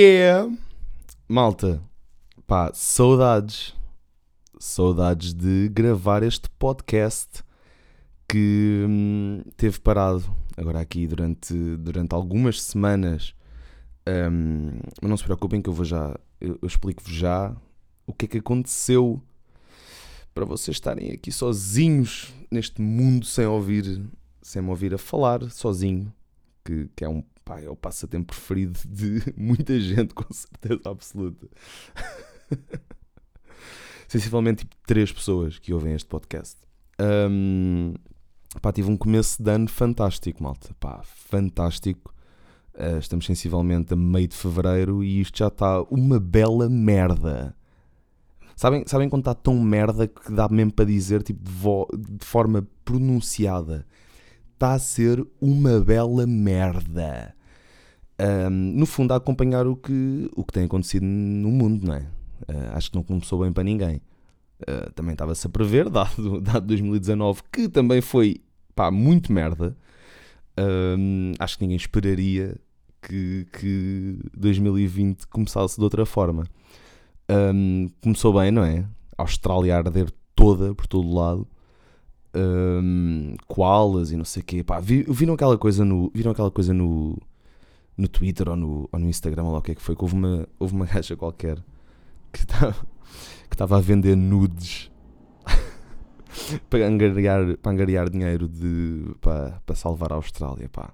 Yeah! Malta, pá, saudades. Saudades de gravar este podcast que hum, teve parado agora aqui durante, durante algumas semanas. Hum, mas não se preocupem que eu vou já, eu, eu explico-vos já o que é que aconteceu para vocês estarem aqui sozinhos neste mundo sem ouvir, sem me ouvir a falar sozinho, que, que é um pá, é o passatempo preferido de muita gente, com certeza absoluta. Sensivelmente tipo três pessoas que ouvem este podcast. Um, pá, tive um começo de ano fantástico, malta. Pá, fantástico. Uh, estamos sensivelmente a meio de fevereiro e isto já está uma bela merda. Sabem, sabem quando está tão merda que dá mesmo para dizer tipo, de, de forma pronunciada? Está a ser uma bela merda. Um, no fundo, a acompanhar o que, o que tem acontecido no mundo, não é? Uh, acho que não começou bem para ninguém. Uh, também estava-se a prever, dado, dado 2019, que também foi pá, muito merda. Acho que ninguém esperaria que, que 2020 começasse de outra forma. Um, começou bem, não é? A Austrália a arder toda, por todo lado. Um, koalas e não sei o quê. Pá, viram aquela coisa no. Viram aquela coisa no no Twitter ou no, ou no Instagram, ou lá o que é que foi, que houve uma, houve uma gaja qualquer que estava que estava a vender nudes para, angariar, para angariar dinheiro de, para, para salvar a Austrália. Pá.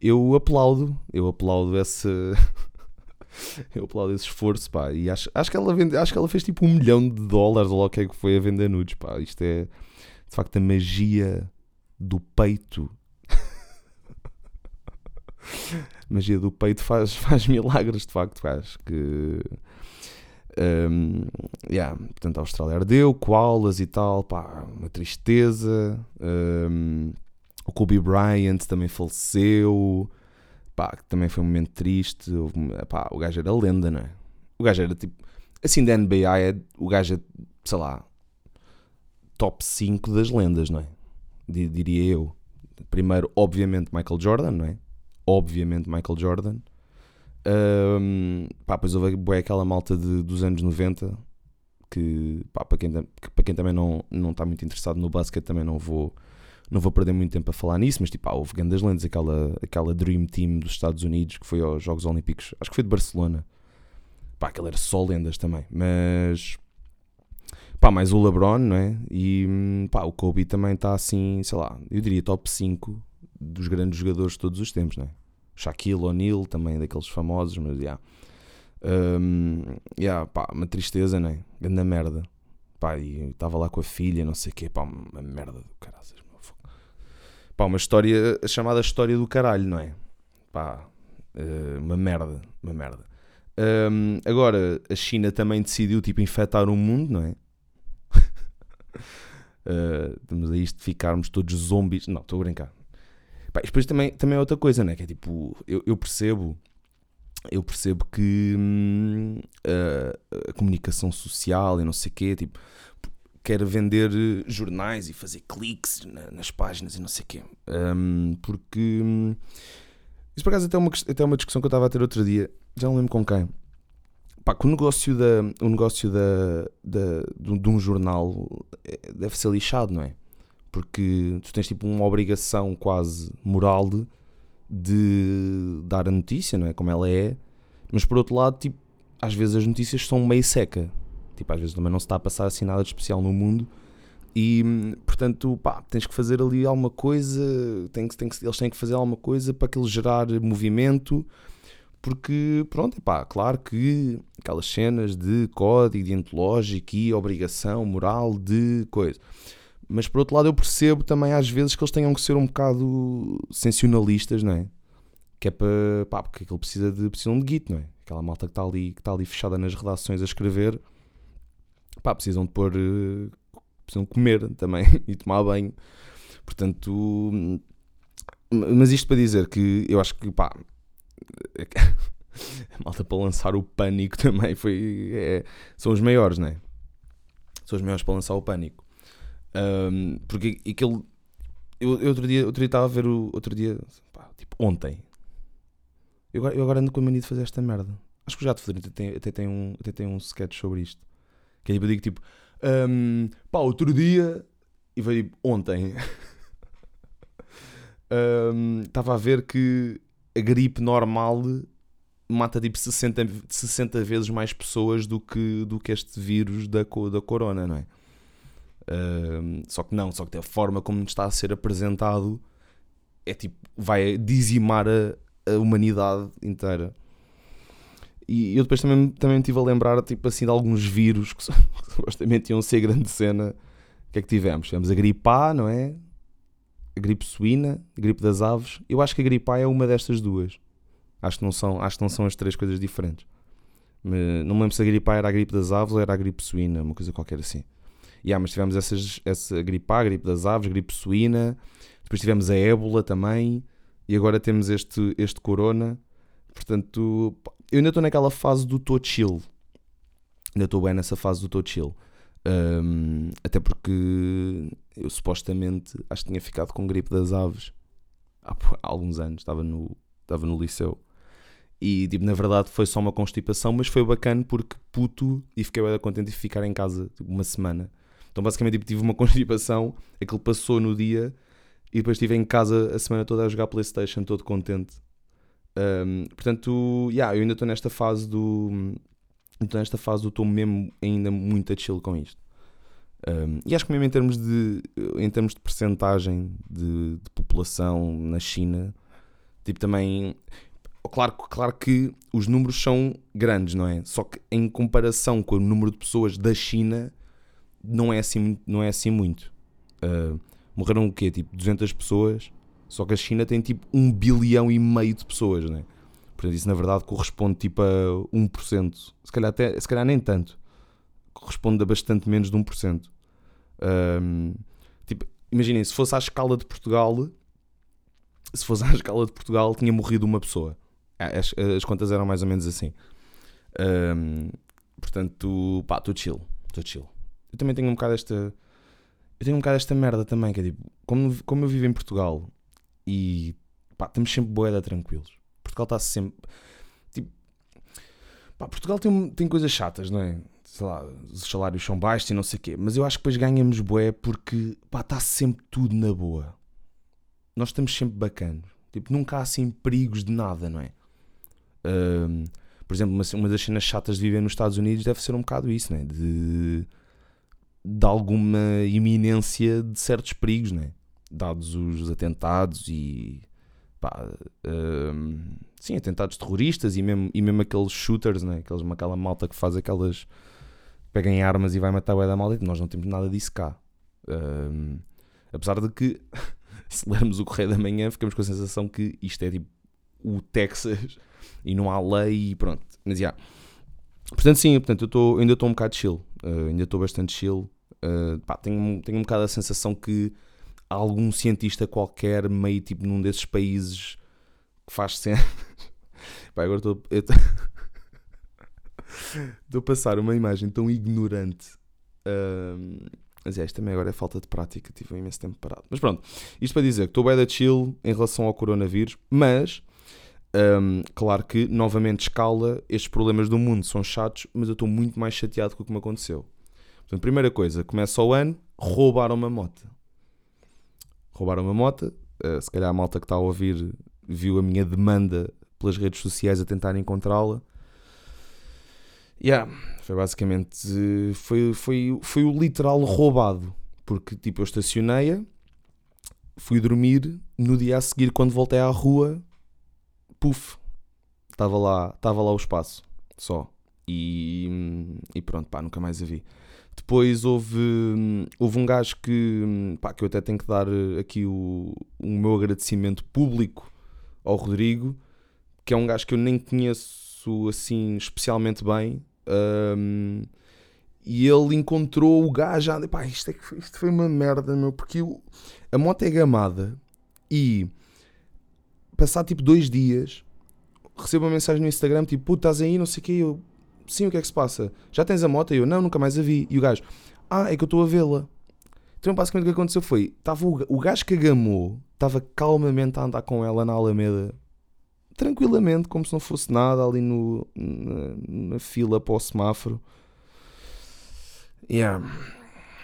Eu aplaudo, eu aplaudo esse. eu aplaudo esse esforço, pá. E acho, acho, que ela vende, acho que ela fez tipo um milhão de dólares, ou o que é que foi a vender nudes, pá. Isto é de facto a magia do peito magia do peito faz, faz milagres, de facto. Acho que. Um, yeah, portanto, a Austrália ardeu, koalas e tal, pá, uma tristeza. Um, o Kobe Bryant também faleceu, pá, também foi um momento triste. Pá, o gajo era lenda, não é? O gajo era tipo, assim, da NBA, é, o gajo é, sei lá, top 5 das lendas, não é? Diria eu. Primeiro, obviamente, Michael Jordan, não é? Obviamente Michael Jordan. Um, pá, depois houve bué, aquela malta de, dos anos 90 que, pá, para, quem, que, para quem também não, não está muito interessado no basquete também não vou, não vou perder muito tempo a falar nisso, mas tipo, pá, houve grandes lentes, aquela, aquela Dream Team dos Estados Unidos que foi aos Jogos Olímpicos, acho que foi de Barcelona. Pá, aquele era só lendas também, mas pá, mais o LeBron, não é? E pá, o Kobe também está assim, sei lá, eu diria top 5 dos grandes jogadores de todos os tempos, né? Shaquille O'Neal, também daqueles famosos, mas já. Yeah. Um, yeah, pá, uma tristeza, né? Grande merda. Pá, e estava lá com a filha, não sei o quê, pá, uma merda do caralho. Pá, uma história, a chamada história do caralho, não é? Pá, uh, uma merda, uma merda. Um, agora, a China também decidiu, tipo, infectar o mundo, não é? uh, estamos a isto de ficarmos todos zombies. Não, estou a brincar. Pá, depois também, também é outra coisa, né? Que é tipo, eu, eu percebo, eu percebo que hum, a, a, comunicação social e não sei o quê, tipo, quer vender jornais e fazer cliques na, nas páginas e não sei o quê. Um, porque hum, isso por acaso até é uma, até uma discussão que eu estava a ter outro dia, já não lembro com quem. Pá, que o negócio, da, o negócio da, da, de, de um jornal é, deve ser lixado, não é? Porque tu tens tipo uma obrigação quase moral de, de dar a notícia, não é? Como ela é, mas por outro lado, tipo, às vezes as notícias são meio seca, tipo, às vezes também não se está a passar assim nada de especial no mundo e portanto, pá, tens que fazer ali alguma coisa, tem que, tem que, eles têm que fazer alguma coisa para aquilo gerar movimento. Porque, pronto, pá, claro que aquelas cenas de código deontológico e obrigação moral de coisa mas por outro lado, eu percebo também às vezes que eles tenham que ser um bocado sensacionalistas, não é? Que é para. pá, porque aquilo precisa de, precisam de git, não é? Aquela malta que está ali, que está ali fechada nas redações a escrever, pá, precisam de pôr. precisam comer também e tomar banho. Portanto. Mas isto para dizer que eu acho que, pá. A malta para lançar o pânico também foi. É, são os maiores, não é? São os maiores para lançar o pânico. Um, porque aquele. Eu, eu, outro dia outro dia estava a ver o. Outro dia. Pá, tipo, ontem. Eu agora, eu agora ando com a mania de fazer esta merda. Acho que já te falei, até tem, até tem, um, até tem um sketch sobre isto. Que é tipo, eu digo tipo, um, pá, outro dia, e veio tipo, ontem, estava um, a ver que a gripe normal mata tipo 60, 60 vezes mais pessoas do que, do que este vírus da, da corona, não é? Só que não, só que a forma como está a ser apresentado é tipo, vai dizimar a, a humanidade inteira. E eu depois também, também me estive a lembrar tipo assim, de alguns vírus que, supostamente iam ser grande cena. O que é que tivemos? Tivemos a gripe A, não é? A gripe suína, a gripe das aves. Eu acho que a gripe A é uma destas duas. Acho que não são, acho que não são as três coisas diferentes. não me lembro se a gripe A era a gripe das aves ou era a gripe suína, uma coisa qualquer assim. Yeah, mas tivemos essas, essa gripe A, gripe das aves, gripe suína, depois tivemos a ébola também, e agora temos este, este corona. Portanto, eu ainda estou naquela fase do tô chill. Ainda estou bem nessa fase do tô chill. Um, até porque eu supostamente acho que tinha ficado com gripe das aves há, há alguns anos, estava no, estava no liceu. E tipo, na verdade foi só uma constipação, mas foi bacana porque puto e fiquei bem contente de ficar em casa tipo, uma semana. Então basicamente tipo, tive uma constipação, aquilo passou no dia e depois estive em casa a semana toda a jogar Playstation, todo contente. Um, portanto, yeah, eu ainda estou nesta fase do. Estou nesta fase do estou mesmo ainda muito a chill com isto. Um, e acho que mesmo em termos de, em termos de percentagem de, de, população na China, tipo também. Claro, claro que os números são grandes, não é? Só que em comparação com o número de pessoas da China, não é assim, não é assim muito. Uh, morreram o quê? Tipo 200 pessoas só que a China tem tipo um bilhão e meio de pessoas, né? Portanto, isso na verdade corresponde tipo a 1%. Se calhar, até, se calhar nem tanto. Corresponde a bastante menos de 1%. Um, tipo, imaginem, se fosse à escala de Portugal, se fosse à escala de Portugal, tinha morrido uma pessoa. As, as contas eram mais ou menos assim. Um, portanto, pá, estou chill. Estou chill. Eu também tenho um bocado esta. Eu tenho um bocado esta merda também, que é tipo, como, como eu vivo em Portugal e pá, estamos sempre boeda tranquilos. Portugal está sempre. Tipo, pá, Portugal tem, tem coisas chatas, não é? Sei lá, os salários são baixos e não sei o quê, mas eu acho que depois ganhamos boé porque pá, está sempre tudo na boa. Nós estamos sempre bacanos. Tipo, nunca há assim perigos de nada, não é? Por exemplo, uma, uma das cenas chatas de viver nos Estados Unidos deve ser um bocado isso, né? De, de alguma iminência de certos perigos, né? dados os atentados e pá, um, sim, atentados terroristas e mesmo, e mesmo aqueles shooters, né? aqueles, aquela malta que faz aquelas peguem armas e vai matar o da malta, nós não temos nada disso cá. Um, apesar de que se lermos o Correio da Manhã ficamos com a sensação que isto é tipo o Texas e não há lei e pronto. Mas já. Yeah. Portanto, sim, portanto, eu tô, ainda estou um bocado chill. Uh, ainda estou bastante chill. Uh, pá, tenho, tenho um bocado a sensação que algum cientista qualquer, meio tipo num desses países que faz sempre. Pá, agora estou. Estou a passar uma imagem tão ignorante. Um, mas é, isto também agora é falta de prática. Tive um imenso tempo parado. Mas pronto, isto para dizer que estou bem da chill em relação ao coronavírus, mas. Um, claro que, novamente, escala, estes problemas do mundo são chatos, mas eu estou muito mais chateado com o que me aconteceu. Portanto, primeira coisa, começa o ano, roubaram uma moto roubaram uma moto. Uh, se calhar a malta que está a ouvir viu a minha demanda pelas redes sociais a tentar encontrá-la. Yeah, foi basicamente. Foi, foi, foi o literal roubado. Porque tipo, eu estacionei-a, fui dormir, no dia a seguir, quando voltei à rua, puf, estava lá, estava lá o espaço, só. E, e pronto, pá, nunca mais a vi. Depois houve, houve um gajo que, pá, que eu até tenho que dar eh, aqui o, o meu agradecimento público ao Rodrigo, que é um gajo que eu nem conheço assim especialmente bem. Um, e ele encontrou o gajo. Ah, pá, isto, é isto foi uma merda, meu, porque eu, a moto é gamada e passar tipo dois dias recebo uma mensagem no Instagram tipo, puto, estás aí, não sei o que, eu sim, o que é que se passa? Já tens a moto? E eu, não, nunca mais a vi. E o gajo, ah, é que eu estou a vê-la. Então basicamente o que aconteceu foi, estava o, o gajo que agamou, estava calmamente a andar com ela na Alameda, tranquilamente, como se não fosse nada, ali no, na, na fila para o semáforo. Yeah.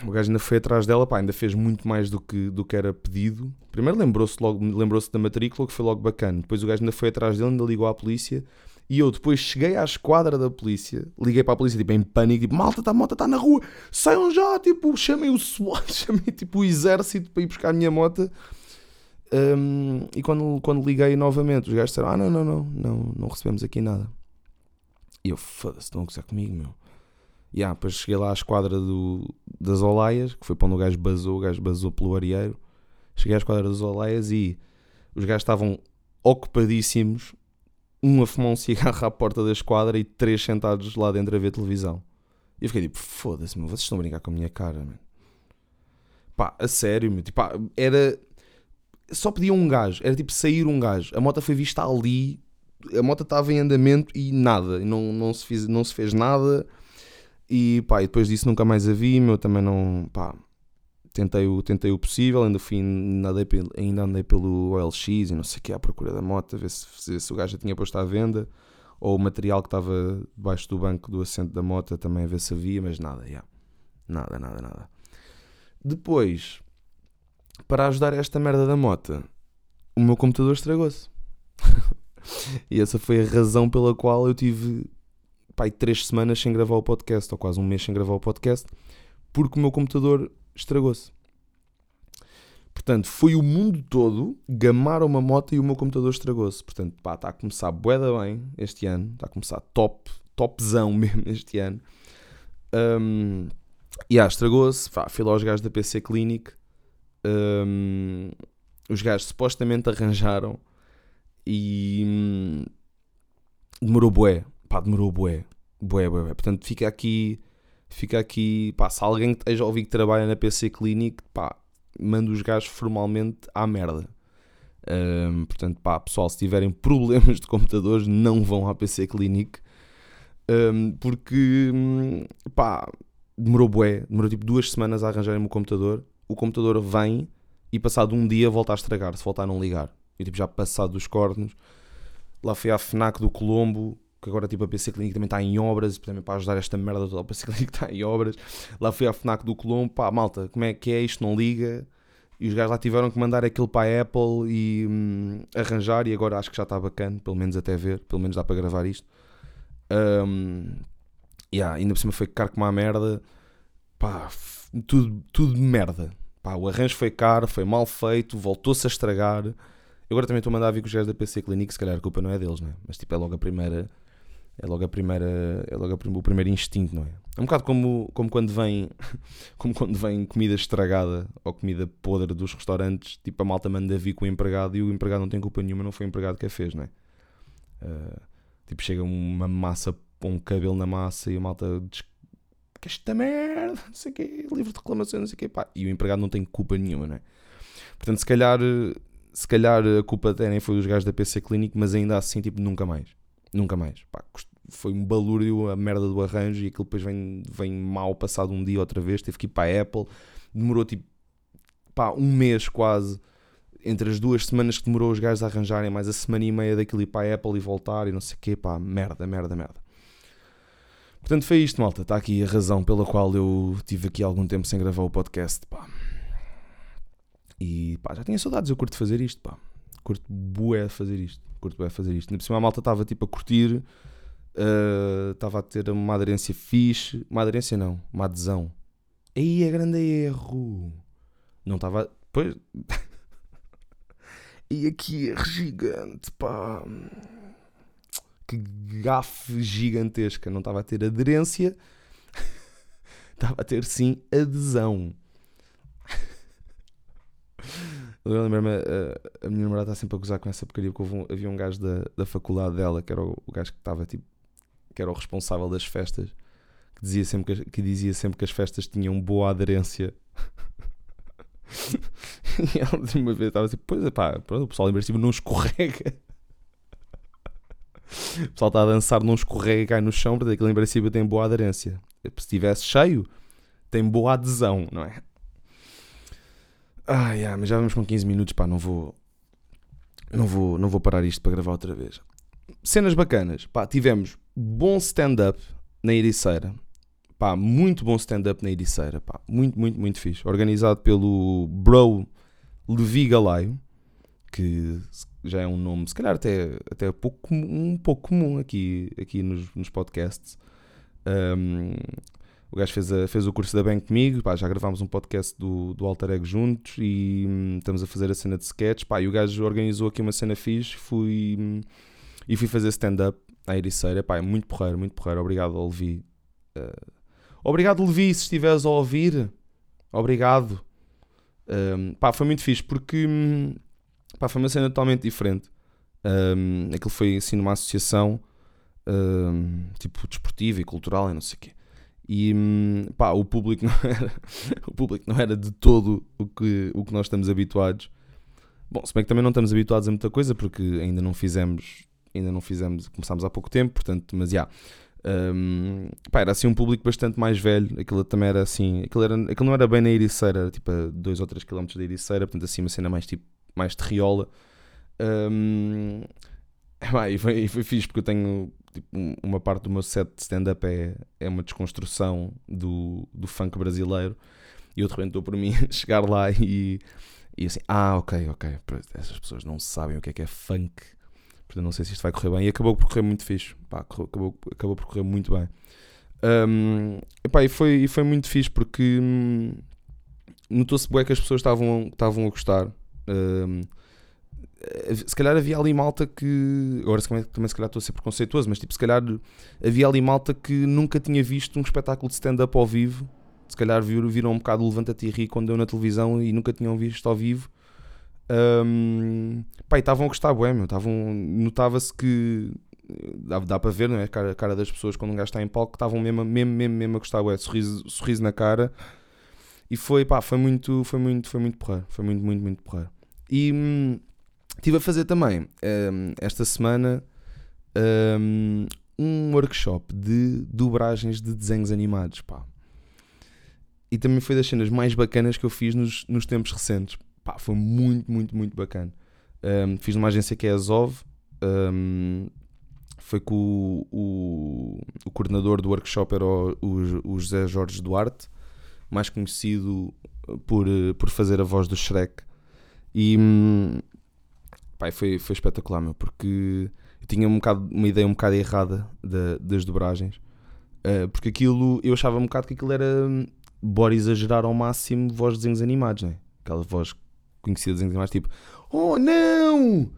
O gajo ainda foi atrás dela, pá, ainda fez muito mais do que, do que era pedido. Primeiro lembrou-se logo, lembrou-se da matrícula, que foi logo bacana. Depois o gajo ainda foi atrás dele, ainda ligou à polícia. E eu depois cheguei à esquadra da polícia, liguei para a polícia, tipo, em pânico, tipo, malta, tá, a moto está na rua, saiam já, tipo, chamei o SWAT, chamei, tipo, o exército para ir buscar a minha moto. Um, e quando, quando liguei novamente, os gajos disseram, ah, não, não, não, não, não recebemos aqui nada. E eu, foda-se, estão a gozar comigo, meu. Yeah, depois cheguei lá à esquadra do, das Olaias, que foi para onde o gajo basou, o gajo basou pelo areeiro. Cheguei à esquadra das Olaias e os gajos estavam ocupadíssimos, um a fumar um cigarro à porta da esquadra e três sentados lá dentro a ver televisão. E eu fiquei tipo, foda-se, vocês estão a brincar com a minha cara, mano. Pá, a sério, meu. Tipo, pá, era. Só pedia um gajo, era tipo sair um gajo. A moto foi vista ali, a moto estava em andamento e nada, não, não, se, fiz, não se fez nada e pá, e depois disso nunca mais a vi, meu também não, pá, tentei o, tentei o possível, ainda fui, andei, ainda andei pelo OLX e não sei o que, à procura da moto, ver se, se, se o gajo já tinha posto à venda, ou o material que estava debaixo do banco do assento da moto também a ver se havia, mas nada, yeah. nada, nada, nada. Depois, para ajudar esta merda da moto, o meu computador estragou-se. e essa foi a razão pela qual eu tive pai, três semanas sem gravar o podcast, ou quase um mês sem gravar o podcast, porque o meu computador estragou-se. Portanto, foi o mundo todo gamar uma moto e o meu computador estragou-se. Portanto, pá, está a começar boeda bem este ano, está a começar top, topzão mesmo este ano. Um, e yeah, estragou-se, fui lá aos gajos da PC Clinic. Um, os gajos supostamente arranjaram e hum, demorou bué pá, demorou bué, bué, bué, bué. Portanto, fica aqui, fica aqui, pá, se alguém que esteja a ouvir que trabalha na PC Clinic, pá, manda os gajos formalmente à merda. Um, portanto, pá, pessoal, se tiverem problemas de computadores, não vão à PC Clinic. Um, porque, pá, demorou bué, demorou tipo duas semanas a arranjarem o computador. O computador vem e passado um dia volta a estragar, se voltar a não ligar. E tipo, já passado dos cornos, lá fui à FNAC do Colombo, que agora tipo a PC Clinic também está em obras, também para ajudar esta merda toda, a PC Clinic está em obras. Lá fui à FNAC do Colombo, pá, malta, como é que é isto? Não liga. E os gajos lá tiveram que mandar aquilo para a Apple e hum, arranjar, e agora acho que já está bacana, pelo menos até ver, pelo menos dá para gravar isto. Um, yeah, ainda por cima foi caro como a merda, pá, tudo, tudo merda. Pá, o arranjo foi caro, foi mal feito, voltou-se a estragar. Eu agora também estou a mandar vir com os gajos da PC Clinic, se calhar a culpa não é deles, né? mas tipo é logo a primeira é logo a primeira é logo a, o primeiro instinto não é? É um bocado como, como quando vem como quando vem comida estragada ou comida podre dos restaurantes tipo a malta manda vir com o empregado e o empregado não tem culpa nenhuma não foi o empregado que a fez não é? Uh, tipo chega uma massa um cabelo na massa e a malta diz que esta merda não sei o quê livro de reclamação não sei o quê pá, e o empregado não tem culpa nenhuma não é? Portanto se calhar se calhar a culpa até nem foi dos gajos da PC Clinic mas ainda assim tipo nunca mais Nunca mais. Pá, foi um balúrdio a merda do arranjo e aquilo depois vem, vem mal passado um dia outra vez. Teve que ir para a Apple. Demorou tipo pá, um mês quase. Entre as duas semanas que demorou os gajos a arranjarem, mais a semana e meia daquilo ir para a Apple e voltar e não sei o quê, pá, merda, merda, merda. Portanto, foi isto, malta. Está aqui a razão pela qual eu tive aqui algum tempo sem gravar o podcast, pá. E pá, já tinha saudades, eu curto fazer isto, pá. Curto bué fazer isto curto bem fazer isto. Por cima a malta estava tipo a curtir, uh, estava a ter uma aderência fixe, uma aderência não, uma adesão. Aí é grande erro. Não estava. Pois. e aqui é gigante, pá. Que gafe gigantesca. Não estava a ter aderência, estava a ter sim adesão. Lembro-me, a, minha namorada está sempre a gozar com essa porcaria, porque um, havia um gajo da, da faculdade dela, que era o, o gajo que estava tipo, que era o responsável das festas, que dizia sempre que, que dizia sempre que as festas tinham boa aderência. e ela de uma vez estava assim, pois é pá, o pessoal em não escorrega. O pessoal está a dançar, não escorrega e cai no chão, porque aquilo em princípio tem boa aderência. Se estivesse cheio, tem boa adesão, não é? Ah, yeah, mas já vamos com 15 minutos, pá, não vou. não vou, não vou parar isto para gravar outra vez. Cenas bacanas. Pá, tivemos bom stand-up na Ericeira. Pá, muito bom stand-up na Ericeira. Pá, muito, muito, muito fixe. Organizado pelo Bro Levi Galaio, que já é um nome, se calhar até, até pouco, um pouco comum aqui, aqui nos, nos podcasts. Um, o gajo fez, a, fez o curso da bem comigo, pá, já gravámos um podcast do, do Alter Ego juntos e hum, estamos a fazer a cena de sketch, pá, e o gajo organizou aqui uma cena fixe, fui, hum, e fui fazer stand-up à Ericeira, pá, é muito porreiro, muito porreiro, obrigado Levi. Uh, obrigado Levi, se estiveres a ouvir, obrigado. Um, pá, foi muito fixe, porque hum, pá, foi uma cena totalmente diferente. Um, aquilo foi assim numa associação um, tipo desportiva e cultural e não sei o quê. E hum, pá, o público não era, o público não era de todo o que, o que nós estamos habituados. Bom, se bem que também não estamos habituados a muita coisa porque ainda não fizemos, ainda não fizemos, começámos há pouco tempo, portanto, mas já. Um, pá, era assim um público bastante mais velho, aquilo também era assim, aquilo, era, aquilo não era bem na Ericeira, era tipo a 2 ou 3 km da Ericeira, portanto assim uma cena mais tipo, mais terriola. Um, e, foi, e foi fixe porque eu tenho tipo, uma parte do meu set de stand-up é, é uma desconstrução do, do funk brasileiro e eu de repente estou por mim chegar lá e, e assim, ah, ok, ok, essas pessoas não sabem o que é que é funk, portanto não sei se isto vai correr bem. E acabou por correr muito fixe, pá, acabou, acabou por correr muito bem. Um, e, foi, e foi muito fixe porque hum, notou-se bem que as pessoas estavam, estavam a gostar. Um, se calhar havia ali malta que. Agora também, se calhar estou a ser preconceituoso, mas tipo, se calhar havia ali malta que nunca tinha visto um espetáculo de stand-up ao vivo. Se calhar viram, viram um bocado o Levanta-te e Ri quando deu na televisão e nunca tinham visto ao vivo. Um, pá, estavam a gostar, bué, meu. Notava-se que. Dá, dá para ver, não é? A cara, cara das pessoas quando um gajo está em palco estavam mesmo, mesmo, mesmo, mesmo a gostar, bué. Sorriso, sorriso na cara. E foi, pá, foi muito, foi muito, foi muito porreiro. Foi muito, muito, muito porreiro. E. Estive a fazer também, um, ehm, esta semana, um, ehm, um workshop de dobragens de desenhos animados, pá. E também foi das cenas mais bacanas que eu fiz nos, nos tempos recentes. Pá, foi muito, muito, muito bacana. Um, ehm, fiz numa agência que é a Zov. Foi com o, o, o, coordenador do workshop era o, o, José Jorge Duarte, mais conhecido por, por fazer a voz do Shrek. E, hum, Pai, foi, foi espetacular, meu, porque eu tinha um bocado, uma ideia um bocado errada da, das dobragens. Uh, porque aquilo, eu achava um bocado que aquilo era hum, bora exagerar ao máximo voz de desenhos animados, né? Aquela voz conhecida de desenhos animados, tipo, oh não!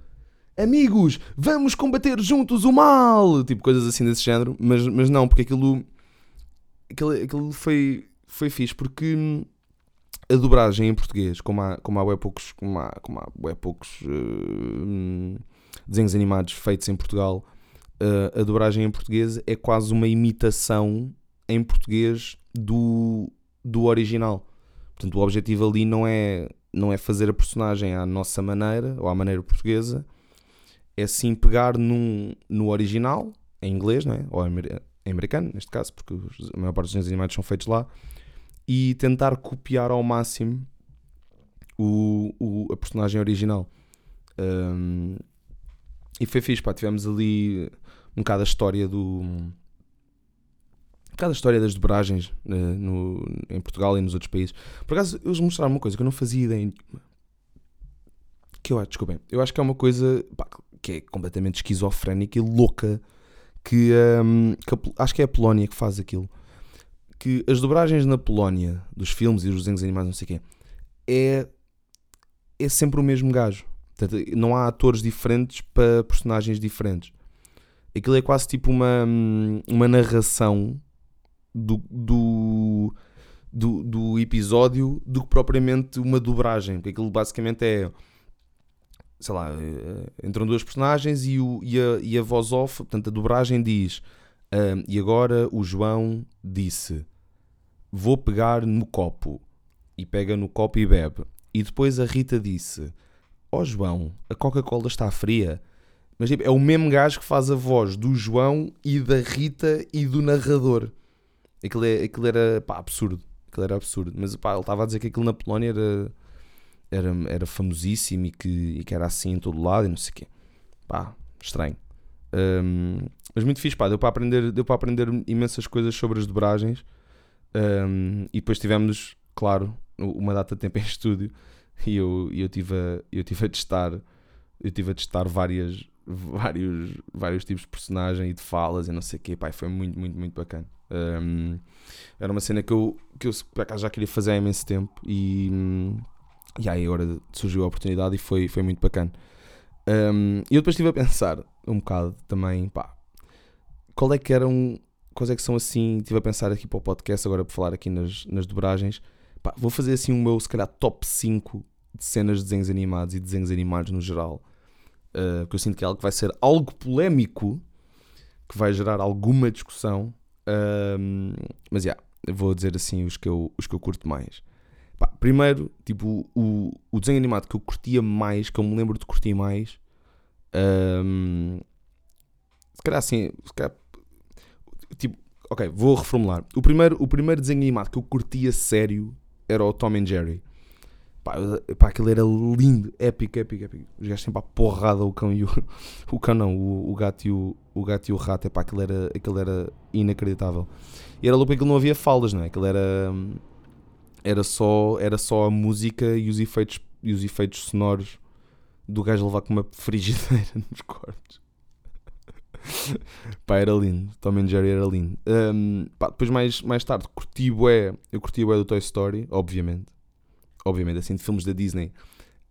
Amigos, vamos combater juntos o mal! Tipo, coisas assim desse género. Mas, mas não, porque aquilo, aquilo, aquilo foi, foi fixe, porque hum, a dobragem em português, como há, como há poucos, como há, como há poucos uh, desenhos animados feitos em Portugal, uh, a dobragem em português é quase uma imitação em português do, do original. Portanto, o objetivo ali não é, não é fazer a personagem à nossa maneira, ou à maneira portuguesa, é sim pegar num, no original, em inglês, não é? ou em americano, neste caso, porque a maior parte dos desenhos animados são feitos lá, e tentar copiar ao máximo o, o, a personagem original. Um, e foi fixe, pá, tivemos ali um bocado a história do. Um bocado a história das dobragens uh, no, em Portugal e nos outros países. Por acaso, eles mostraram uma coisa que eu não fazia ideia. Que eu acho, desculpem, eu acho que é uma coisa pá, que é completamente esquizofrénica e louca. Que, um, que a, acho que é a Polónia que faz aquilo que as dobragens na Polónia, dos filmes e dos desenhos animados, não sei o quê, é, é sempre o mesmo gajo. Portanto, não há atores diferentes para personagens diferentes. Aquilo é quase tipo uma, uma narração do, do, do, do episódio do que propriamente uma dobragem. Porque aquilo basicamente é sei lá, eh, entram duas personagens e, o, e, a, e a voz off, portanto a dobragem diz um, e agora o João disse: Vou pegar no copo. E pega no copo e bebe. E depois a Rita disse: Ó oh, João, a Coca-Cola está fria. Mas tipo, é o mesmo gajo que faz a voz do João e da Rita e do narrador. Aquilo, é, aquilo era pá, absurdo. Aquilo era absurdo. Mas pá, ele estava a dizer que aquilo na Polónia era, era, era famosíssimo e que, e que era assim em todo lado e não sei o quê. Pá, estranho. Um, mas muito fixe, pá, deu para aprender, deu para aprender imensas coisas sobre as dobragens. Um, e depois tivemos, claro, uma data de tempo em estúdio e eu, eu, tive, a, eu tive a testar eu tive a testar várias, vários, vários tipos de personagem e de falas e não sei o quê, pá, foi muito, muito, muito bacana. Um, era uma cena que eu, que eu já queria fazer há imenso tempo e, e aí agora surgiu a oportunidade e foi, foi muito bacana. Um, e eu depois estive a pensar um bocado também, pá, qual é que eram, quais é que são assim, estive a pensar aqui para o podcast agora para falar aqui nas, nas dobragens, pá, vou fazer assim o meu, se calhar, top 5 de cenas de desenhos animados e desenhos animados no geral, uh, que eu sinto que é algo que vai ser algo polémico, que vai gerar alguma discussão, uh, mas já, yeah, vou dizer assim os que eu, os que eu curto mais. Pá, primeiro, tipo, o, o desenho animado que eu curtia mais, que eu me lembro de curtir mais, um, se calhar assim, se calhar, tipo, ok, vou reformular. O primeiro, o primeiro desenho animado que eu curtia sério era o Tom and Jerry. Pá, pá, aquilo era lindo, épico, épico, épico. Os gajos sempre a porrada o cão e o. O cão não, o, o, gato, e o, o gato e o rato. Epá, aquilo, era, aquilo era inacreditável. E era louco porque não havia faldas, não é? Aquilo era. Era só, era só a música e os efeitos, e os efeitos sonoros do gajo levar com uma frigideira nos cortes. pá, era lindo. Tom and Jerry era lindo. Um, pá, depois, mais, mais tarde, curti bué. Eu curti bué do Toy Story, obviamente obviamente, assim, de filmes da Disney,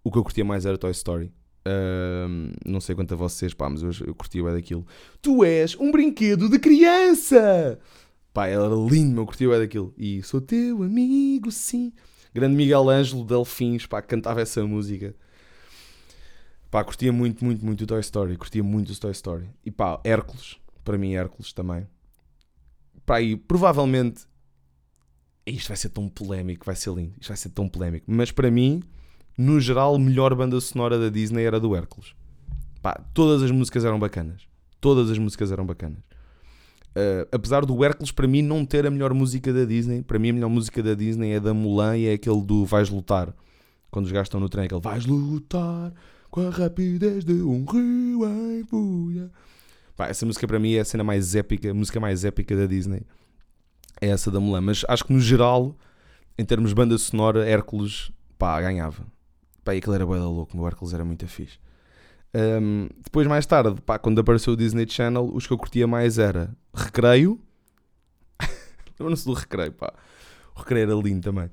o que eu curtia mais era Toy Story. Uh, não sei quanto a vocês, pá, mas eu, eu curtia bem daquilo. Tu és um brinquedo de criança! Pá, era lindo, eu curtia bem daquilo. E sou teu amigo, sim. Grande Miguel Ângelo Delfins, pá, cantava essa música. Pá, curtia muito, muito, muito o Toy Story. Curtia muito o Toy Story. E pá, Hércules, para mim, Hércules também. Pá, e provavelmente isto vai ser tão polémico, vai ser lindo, isto vai ser tão polémico. Mas para mim, no geral, a melhor banda sonora da Disney era do Hércules. Pá, todas as músicas eram bacanas. Todas as músicas eram bacanas. Uh, apesar do Hércules, para mim, não ter a melhor música da Disney, para mim, a melhor música da Disney é da Mulan e é aquele do Vais Lutar. Quando os gajos estão no trem, é aquele Vais lutar com a rapidez de um rio em fúria. Pá, essa música para mim é a cena mais épica, a música mais épica da Disney é essa da Mulan. Mas acho que no geral, em termos de banda sonora, Hércules, pá, ganhava. Pá, e aquilo era boa louco, o Hércules era muito fixe. Um, depois, mais tarde, pá, quando apareceu o Disney Channel, os que eu curtia mais era Recreio. Lembram-se do Recreio, pá. O Recreio era lindo também.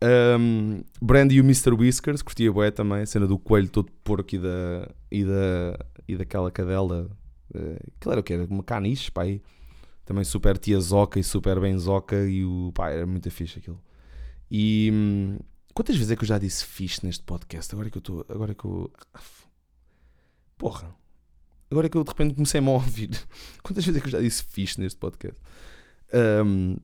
Um, Brandy e o Mr. Whiskers, curtia boé também. A cena do coelho todo porco e, da, e, da, e daquela cadela. Uh, aquilo era o que? Era uma caniche, pá. Aí também super tiazoca e super benzoca e o pá, era muito fixe aquilo. E hum, quantas vezes é que eu já disse fixe neste podcast? Agora que eu estou. Agora que eu. Porra! Agora que eu de repente comecei a ouvir. Quantas vezes é que eu já disse fixe neste podcast? Um,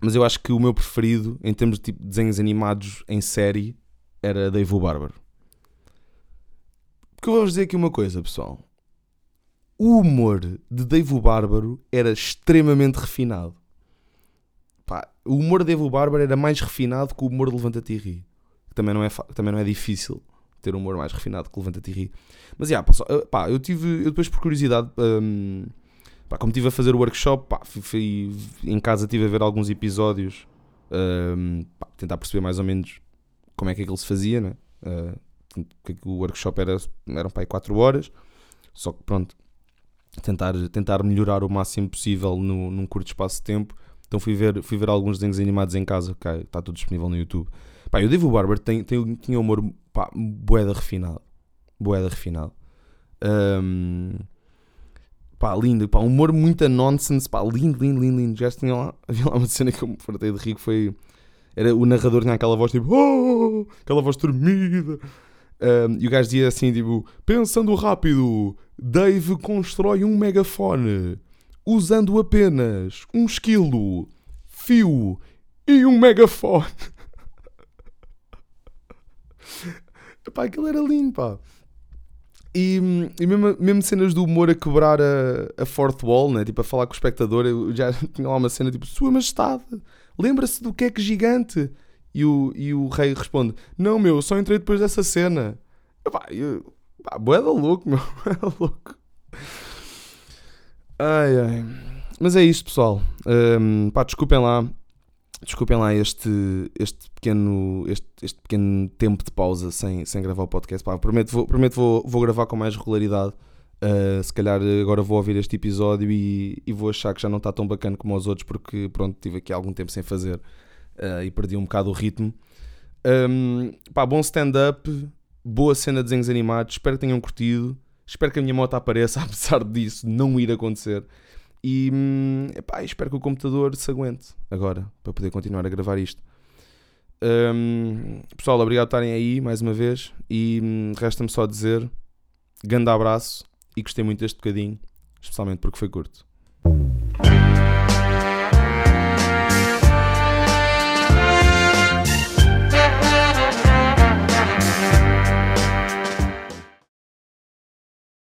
mas eu acho que o meu preferido em termos de tipo de desenhos animados em série era Dave o Bárbaro. Porque eu vou-vos dizer aqui uma coisa, pessoal o humor de Dave o Bárbaro era extremamente refinado. Pá, o humor de Dave o Bárbaro era mais refinado que o humor de Levanta-te e Ri. Também não, é, também não é difícil ter um humor mais refinado que Levanta-te e Ri. Mas, yeah, pá, pá, eu tive, eu depois por curiosidade, um, pá, como estive a fazer o workshop, pá, fui, fui, em casa estive a ver alguns episódios, um, pá, tentar perceber mais ou menos como é que aquilo se fazia, né? Uh, o workshop era, eram para aí 4 horas, só que pronto, tentar, tentar melhorar o máximo possível no, num curto espaço de tempo. Então fui ver, fui ver alguns desenhos animados em casa, okay, está tudo disponível no YouTube. Pá, o Dave Barber tem, tem, tinha humor pá, boeda refinado. Boeda refinado. Um, pá, lindo, pá, humor muito nonsense, pá, lindo, lindo, lindo, lindo. Já tinha lá, havia lá uma cena que eu me fartei de que foi. Era, o narrador tinha aquela voz tipo, oh, aquela voz tremida. Um, e o gajo dizia assim, tipo, pensando rápido, Dave constrói um megafone usando apenas um esquilo, fio e um megafone. pá, aquilo era lindo, pá. E, e mesmo, mesmo, cenas do humor a quebrar a, a fourth wall, né? tipo a falar com o espectador, eu já tinha lá uma cena tipo: Sua Majestade, lembra-se do que é que gigante? E o, e o rei responde: Não, meu, só entrei depois dessa cena. Epá, eu, pá, bué da louco, meu, bué da louco. Ai, ai. Mas é isto, pessoal. Um, pá, desculpem lá. Desculpem lá este, este, pequeno, este, este pequeno tempo de pausa sem, sem gravar o podcast. Pá, prometo vou, prometo vou, vou gravar com mais regularidade. Uh, se calhar agora vou ouvir este episódio e, e, vou achar que já não está tão bacana como os outros porque pronto, tive aqui algum tempo sem fazer uh, e perdi um bocado o ritmo. Um, pá, bom stand-up, boa cena de desenhos animados, espero que tenham curtido. Espero que a minha moto apareça, apesar disso não ir acontecer. E hum, epá, espero que o computador se aguente agora para poder continuar a gravar isto. Um, pessoal, obrigado por estarem aí mais uma vez. E hum, resta-me só dizer: grande abraço e gostei muito deste bocadinho, especialmente porque foi curto.